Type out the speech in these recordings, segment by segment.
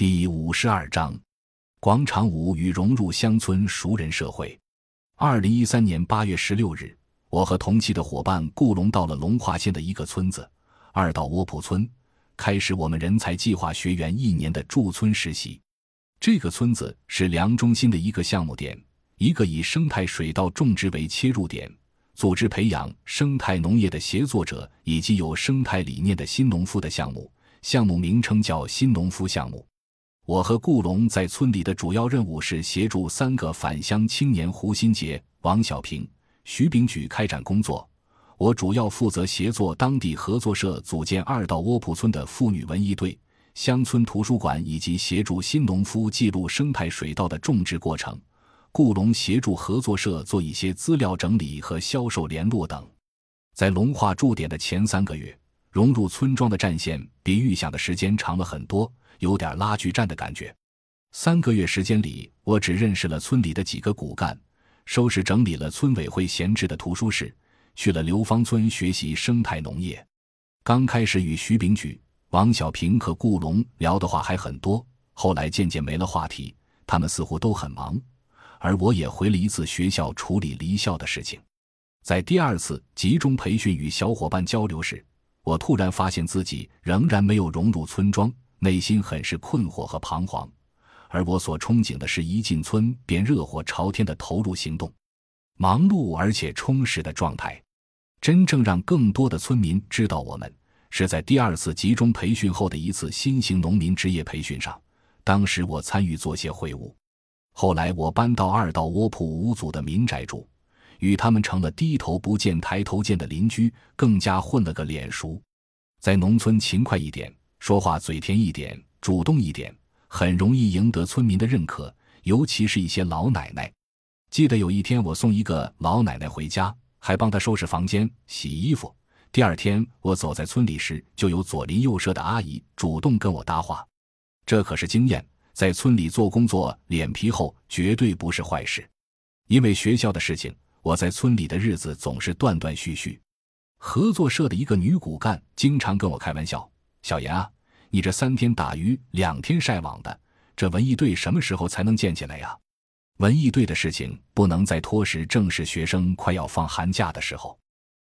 第五十二章：广场舞与融入乡村熟人社会。二零一三年八月十六日，我和同期的伙伴顾龙到了龙华县的一个村子——二道窝铺村，开始我们人才计划学员一年的驻村实习。这个村子是梁中心的一个项目点，一个以生态水稻种植为切入点，组织培养生态农业的协作者以及有生态理念的新农夫的项目。项目名称叫“新农夫项目”。我和顾龙在村里的主要任务是协助三个返乡青年胡新杰、王小平、徐炳举开展工作。我主要负责协作当地合作社组建二道窝铺村的妇女文艺队、乡村图书馆，以及协助新农夫记录生态水稻的种植过程。顾龙协助合作社做一些资料整理和销售联络等。在龙化驻点的前三个月，融入村庄的战线比预想的时间长了很多。有点拉锯战的感觉。三个月时间里，我只认识了村里的几个骨干，收拾整理了村委会闲置的图书室，去了刘芳村学习生态农业。刚开始与徐炳举、王小平和顾龙聊的话还很多，后来渐渐没了话题。他们似乎都很忙，而我也回了一次学校处理离校的事情。在第二次集中培训与小伙伴交流时，我突然发现自己仍然没有融入村庄。内心很是困惑和彷徨，而我所憧憬的是一进村便热火朝天的投入行动，忙碌而且充实的状态。真正让更多的村民知道我们，是在第二次集中培训后的一次新型农民职业培训上。当时我参与作协会务，后来我搬到二道窝铺五组的民宅住，与他们成了低头不见抬头见的邻居，更加混了个脸熟。在农村勤快一点。说话嘴甜一点，主动一点，很容易赢得村民的认可，尤其是一些老奶奶。记得有一天，我送一个老奶奶回家，还帮她收拾房间、洗衣服。第二天，我走在村里时，就有左邻右舍的阿姨主动跟我搭话。这可是经验，在村里做工作，脸皮厚绝对不是坏事。因为学校的事情，我在村里的日子总是断断续续。合作社的一个女骨干经常跟我开玩笑。小严啊，你这三天打鱼两天晒网的，这文艺队什么时候才能建起来呀？文艺队的事情不能再拖时，正是学生快要放寒假的时候。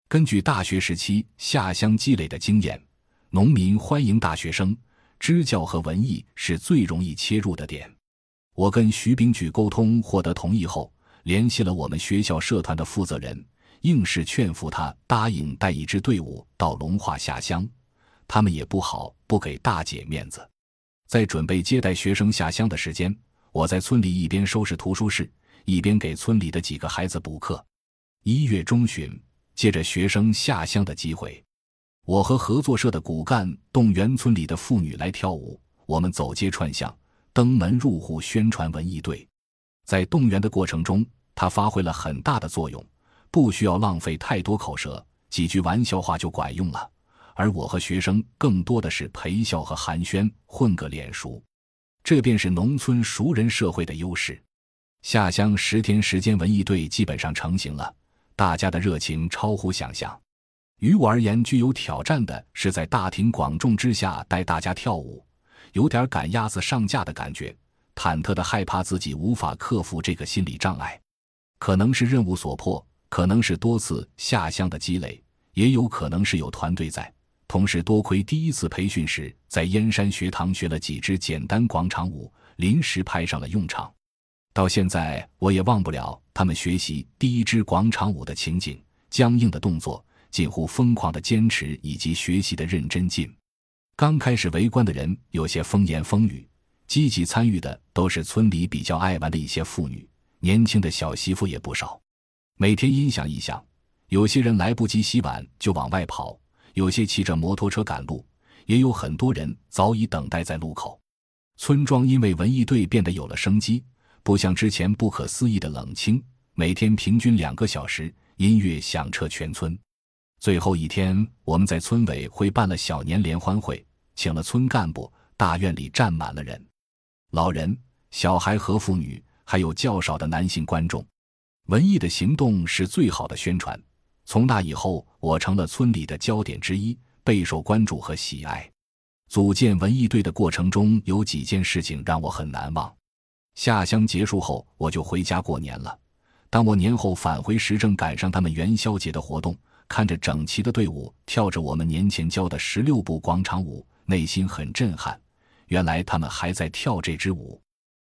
根据大学时期下乡积累的经验，农民欢迎大学生，支教和文艺是最容易切入的点。我跟徐炳举沟通，获得同意后，联系了我们学校社团的负责人，硬是劝服他答应带一支队伍到龙化下乡。他们也不好不给大姐面子，在准备接待学生下乡的时间，我在村里一边收拾图书室，一边给村里的几个孩子补课。一月中旬，借着学生下乡的机会，我和合作社的骨干动员村里的妇女来跳舞。我们走街串巷，登门入户宣传文艺队。在动员的过程中，它发挥了很大的作用，不需要浪费太多口舌，几句玩笑话就管用了。而我和学生更多的是陪笑和寒暄，混个脸熟，这便是农村熟人社会的优势。下乡十天时间，文艺队基本上成型了，大家的热情超乎想象。于我而言，具有挑战的是在大庭广众之下带大家跳舞，有点赶鸭子上架的感觉，忐忑的害怕自己无法克服这个心理障碍。可能是任务所迫，可能是多次下乡的积累，也有可能是有团队在。同时，多亏第一次培训时在燕山学堂学了几支简单广场舞，临时派上了用场。到现在，我也忘不了他们学习第一支广场舞的情景：僵硬的动作、近乎疯狂的坚持以及学习的认真劲。刚开始围观的人有些风言风语，积极参与的都是村里比较爱玩的一些妇女，年轻的小媳妇也不少。每天音响一响，有些人来不及洗碗就往外跑。有些骑着摩托车赶路，也有很多人早已等待在路口。村庄因为文艺队变得有了生机，不像之前不可思议的冷清。每天平均两个小时，音乐响彻全村。最后一天，我们在村委会办了小年联欢会，请了村干部，大院里站满了人，老人、小孩和妇女，还有较少的男性观众。文艺的行动是最好的宣传。从那以后，我成了村里的焦点之一，备受关注和喜爱。组建文艺队的过程中，有几件事情让我很难忘。下乡结束后，我就回家过年了。当我年后返回时，正赶上他们元宵节的活动，看着整齐的队伍跳着我们年前教的十六步广场舞，内心很震撼。原来他们还在跳这支舞。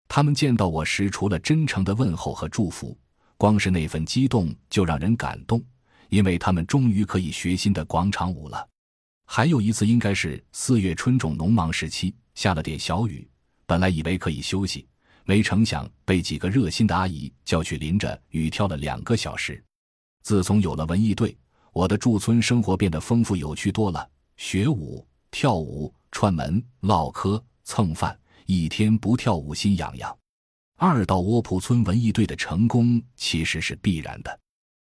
他们见到我时，除了真诚的问候和祝福，光是那份激动就让人感动，因为他们终于可以学新的广场舞了。还有一次，应该是四月春种农忙时期，下了点小雨，本来以为可以休息。没成想被几个热心的阿姨叫去淋着雨跳了两个小时。自从有了文艺队，我的驻村生活变得丰富有趣多了。学舞、跳舞、串门、唠嗑、蹭饭，一天不跳舞心痒痒。二道窝铺村文艺队的成功其实是必然的。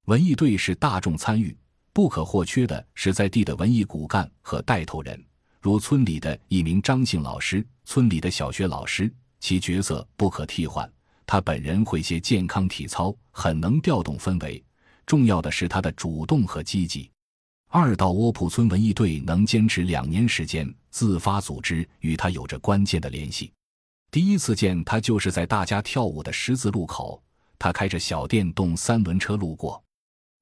文艺队是大众参与，不可或缺的是在地的文艺骨干和带头人，如村里的一名张姓老师，村里的小学老师。其角色不可替换，他本人会些健康体操，很能调动氛围。重要的是他的主动和积极。二道窝铺村文艺队能坚持两年时间自发组织，与他有着关键的联系。第一次见他就是在大家跳舞的十字路口，他开着小电动三轮车路过。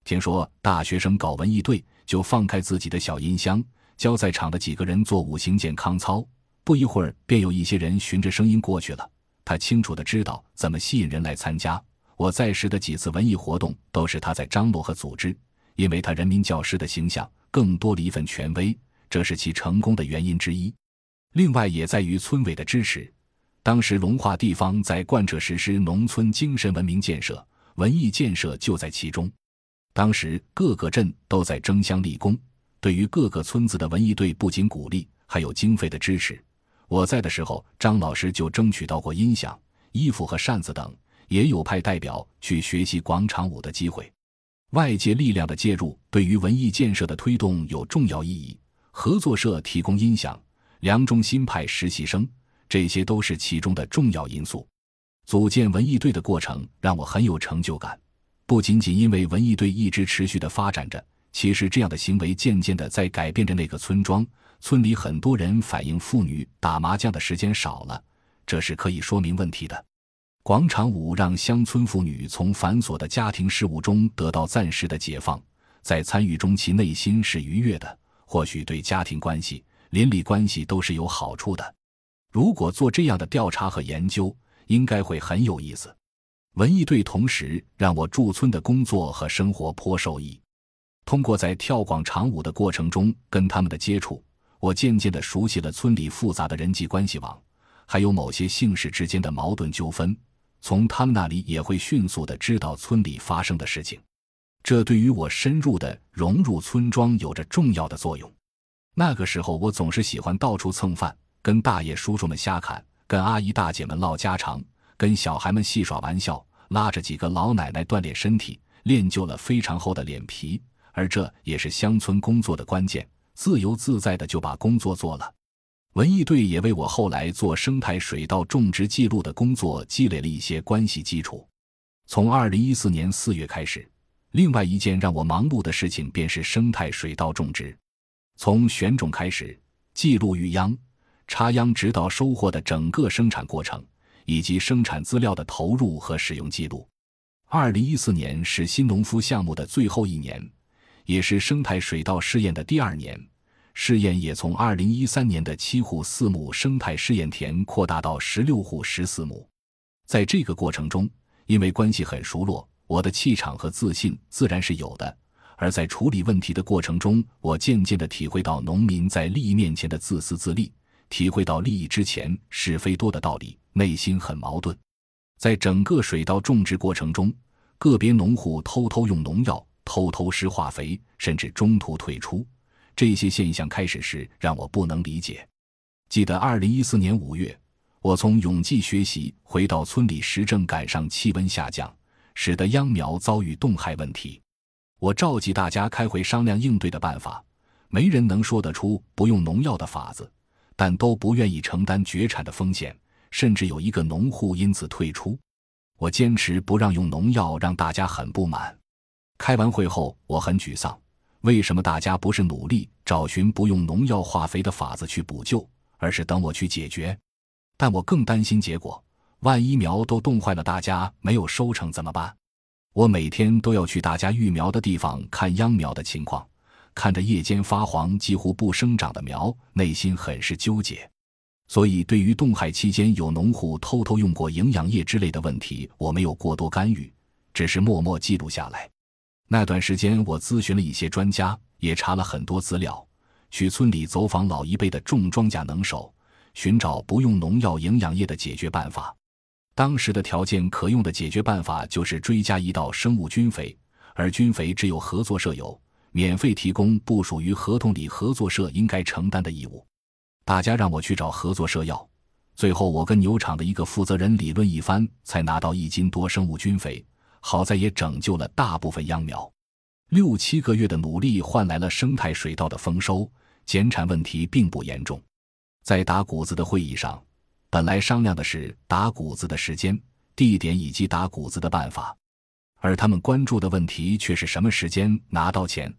听说大学生搞文艺队，就放开自己的小音箱，教在场的几个人做五行健康操。不一会儿，便有一些人循着声音过去了。他清楚的知道怎么吸引人来参加。我在时的几次文艺活动，都是他在张罗和组织。因为他人民教师的形象，更多了一份权威，这是其成功的原因之一。另外，也在于村委的支持。当时龙化地方在贯彻实施农村精神文明建设，文艺建设就在其中。当时各个镇都在争相立功，对于各个村子的文艺队，不仅鼓励，还有经费的支持。我在的时候，张老师就争取到过音响、衣服和扇子等，也有派代表去学习广场舞的机会。外界力量的介入对于文艺建设的推动有重要意义。合作社提供音响，梁中心派实习生，这些都是其中的重要因素。组建文艺队的过程让我很有成就感，不仅仅因为文艺队一直持续的发展着，其实这样的行为渐渐的在改变着那个村庄。村里很多人反映，妇女打麻将的时间少了，这是可以说明问题的。广场舞让乡村妇女从繁琐的家庭事务中得到暂时的解放，在参与中，其内心是愉悦的，或许对家庭关系、邻里关系都是有好处的。如果做这样的调查和研究，应该会很有意思。文艺队同时让我驻村的工作和生活颇受益，通过在跳广场舞的过程中跟他们的接触。我渐渐地熟悉了村里复杂的人际关系网，还有某些姓氏之间的矛盾纠纷，从他们那里也会迅速地知道村里发生的事情，这对于我深入的融入村庄有着重要的作用。那个时候，我总是喜欢到处蹭饭，跟大爷叔叔们瞎侃，跟阿姨大姐们唠家常，跟小孩们戏耍玩笑，拉着几个老奶奶锻炼身体，练就了非常厚的脸皮，而这也是乡村工作的关键。自由自在的就把工作做了，文艺队也为我后来做生态水稻种植记录的工作积累了一些关系基础。从二零一四年四月开始，另外一件让我忙碌的事情便是生态水稻种植。从选种开始，记录育秧、插秧，直到收获的整个生产过程，以及生产资料的投入和使用记录。二零一四年是新农夫项目的最后一年。也是生态水稻试验的第二年，试验也从二零一三年的七户四亩生态试验田扩大到十六户十四亩。在这个过程中，因为关系很熟络，我的气场和自信自然是有的。而在处理问题的过程中，我渐渐地体会到农民在利益面前的自私自利，体会到利益之前是非多的道理，内心很矛盾。在整个水稻种植过程中，个别农户偷偷用农药。偷偷施化肥，甚至中途退出，这些现象开始时让我不能理解。记得二零一四年五月，我从永济学习回到村里时，正赶上气温下降，使得秧苗遭遇冻害问题。我召集大家开会商量应对的办法，没人能说得出不用农药的法子，但都不愿意承担绝产的风险，甚至有一个农户因此退出。我坚持不让用农药，让大家很不满。开完会后，我很沮丧。为什么大家不是努力找寻不用农药化肥的法子去补救，而是等我去解决。但我更担心结果，万一苗都冻坏了，大家没有收成怎么办？我每天都要去大家育苗的地方看秧苗的情况，看着叶间发黄、几乎不生长的苗，内心很是纠结。所以，对于冻害期间有农户偷偷用过营养液之类的问题，我没有过多干预，只是默默记录下来。那段时间，我咨询了一些专家，也查了很多资料，去村里走访老一辈的种庄稼能手，寻找不用农药、营养液的解决办法。当时的条件可用的解决办法就是追加一道生物菌肥，而菌肥只有合作社有，免费提供不属于合同里合作社应该承担的义务。大家让我去找合作社要，最后我跟牛场的一个负责人理论一番，才拿到一斤多生物菌肥。好在也拯救了大部分秧苗。六七个月的努力换来了生态水稻的丰收，减产问题并不严重。在打谷子的会议上，本来商量的是打谷子的时间、地点以及打谷子的办法，而他们关注的问题却是什么时间拿到钱。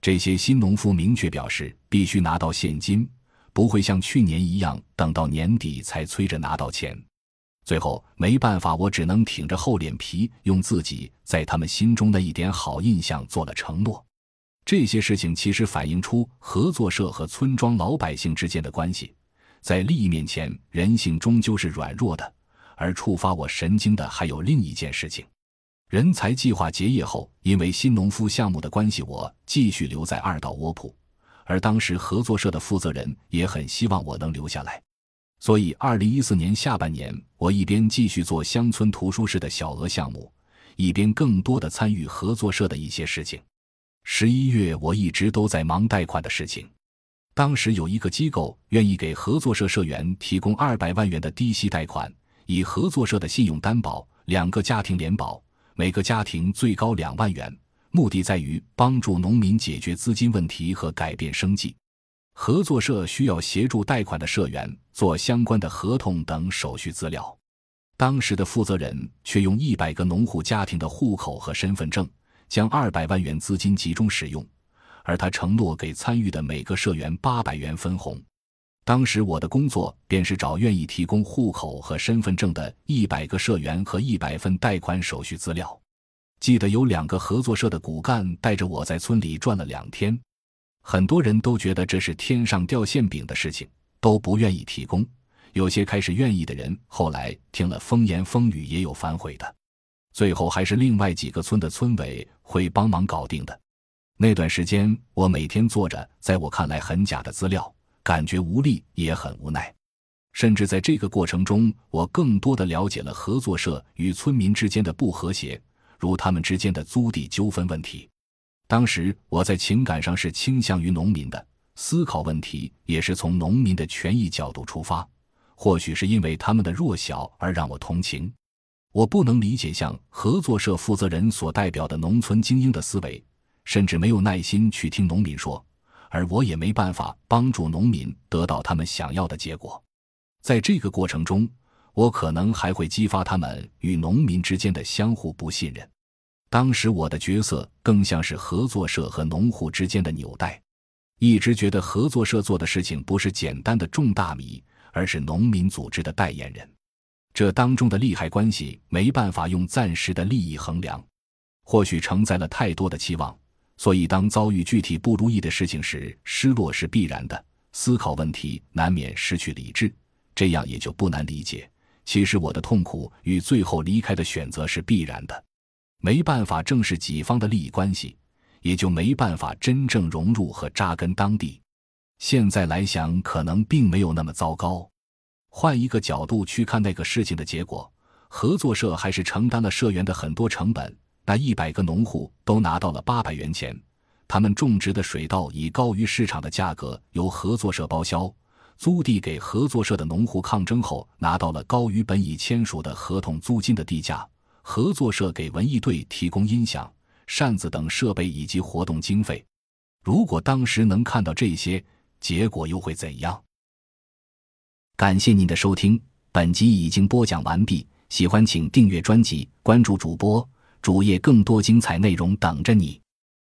这些新农夫明确表示，必须拿到现金。不会像去年一样等到年底才催着拿到钱，最后没办法，我只能挺着厚脸皮，用自己在他们心中的一点好印象做了承诺。这些事情其实反映出合作社和村庄老百姓之间的关系，在利益面前，人性终究是软弱的。而触发我神经的还有另一件事情：人才计划结业后，因为新农夫项目的关系，我继续留在二道窝铺。而当时合作社的负责人也很希望我能留下来，所以二零一四年下半年，我一边继续做乡村图书室的小额项目，一边更多的参与合作社的一些事情。十一月，我一直都在忙贷款的事情。当时有一个机构愿意给合作社社员提供二百万元的低息贷款，以合作社的信用担保，两个家庭联保，每个家庭最高两万元。目的在于帮助农民解决资金问题和改变生计。合作社需要协助贷款的社员做相关的合同等手续资料。当时的负责人却用一百个农户家庭的户口和身份证，将二百万元资金集中使用，而他承诺给参与的每个社员八百元分红。当时我的工作便是找愿意提供户口和身份证的一百个社员和一百份贷款手续资料。记得有两个合作社的骨干带着我在村里转了两天，很多人都觉得这是天上掉馅饼的事情，都不愿意提供。有些开始愿意的人，后来听了风言风语，也有反悔的。最后还是另外几个村的村委会帮忙搞定的。那段时间，我每天做着在我看来很假的资料，感觉无力，也很无奈。甚至在这个过程中，我更多的了解了合作社与村民之间的不和谐。如他们之间的租地纠纷问题，当时我在情感上是倾向于农民的，思考问题也是从农民的权益角度出发。或许是因为他们的弱小而让我同情。我不能理解像合作社负责人所代表的农村精英的思维，甚至没有耐心去听农民说，而我也没办法帮助农民得到他们想要的结果。在这个过程中，我可能还会激发他们与农民之间的相互不信任。当时我的角色更像是合作社和农户之间的纽带，一直觉得合作社做的事情不是简单的种大米，而是农民组织的代言人。这当中的利害关系没办法用暂时的利益衡量，或许承载了太多的期望，所以当遭遇具体不如意的事情时，失落是必然的。思考问题难免失去理智，这样也就不难理解。其实我的痛苦与最后离开的选择是必然的。没办法正视己方的利益关系，也就没办法真正融入和扎根当地。现在来想，可能并没有那么糟糕。换一个角度去看那个事情的结果，合作社还是承担了社员的很多成本。那一百个农户都拿到了八百元钱，他们种植的水稻以高于市场的价格由合作社包销，租地给合作社的农户抗争后拿到了高于本已签署的合同租金的地价。合作社给文艺队提供音响、扇子等设备以及活动经费。如果当时能看到这些，结果又会怎样？感谢您的收听，本集已经播讲完毕。喜欢请订阅专辑，关注主播主页，更多精彩内容等着你。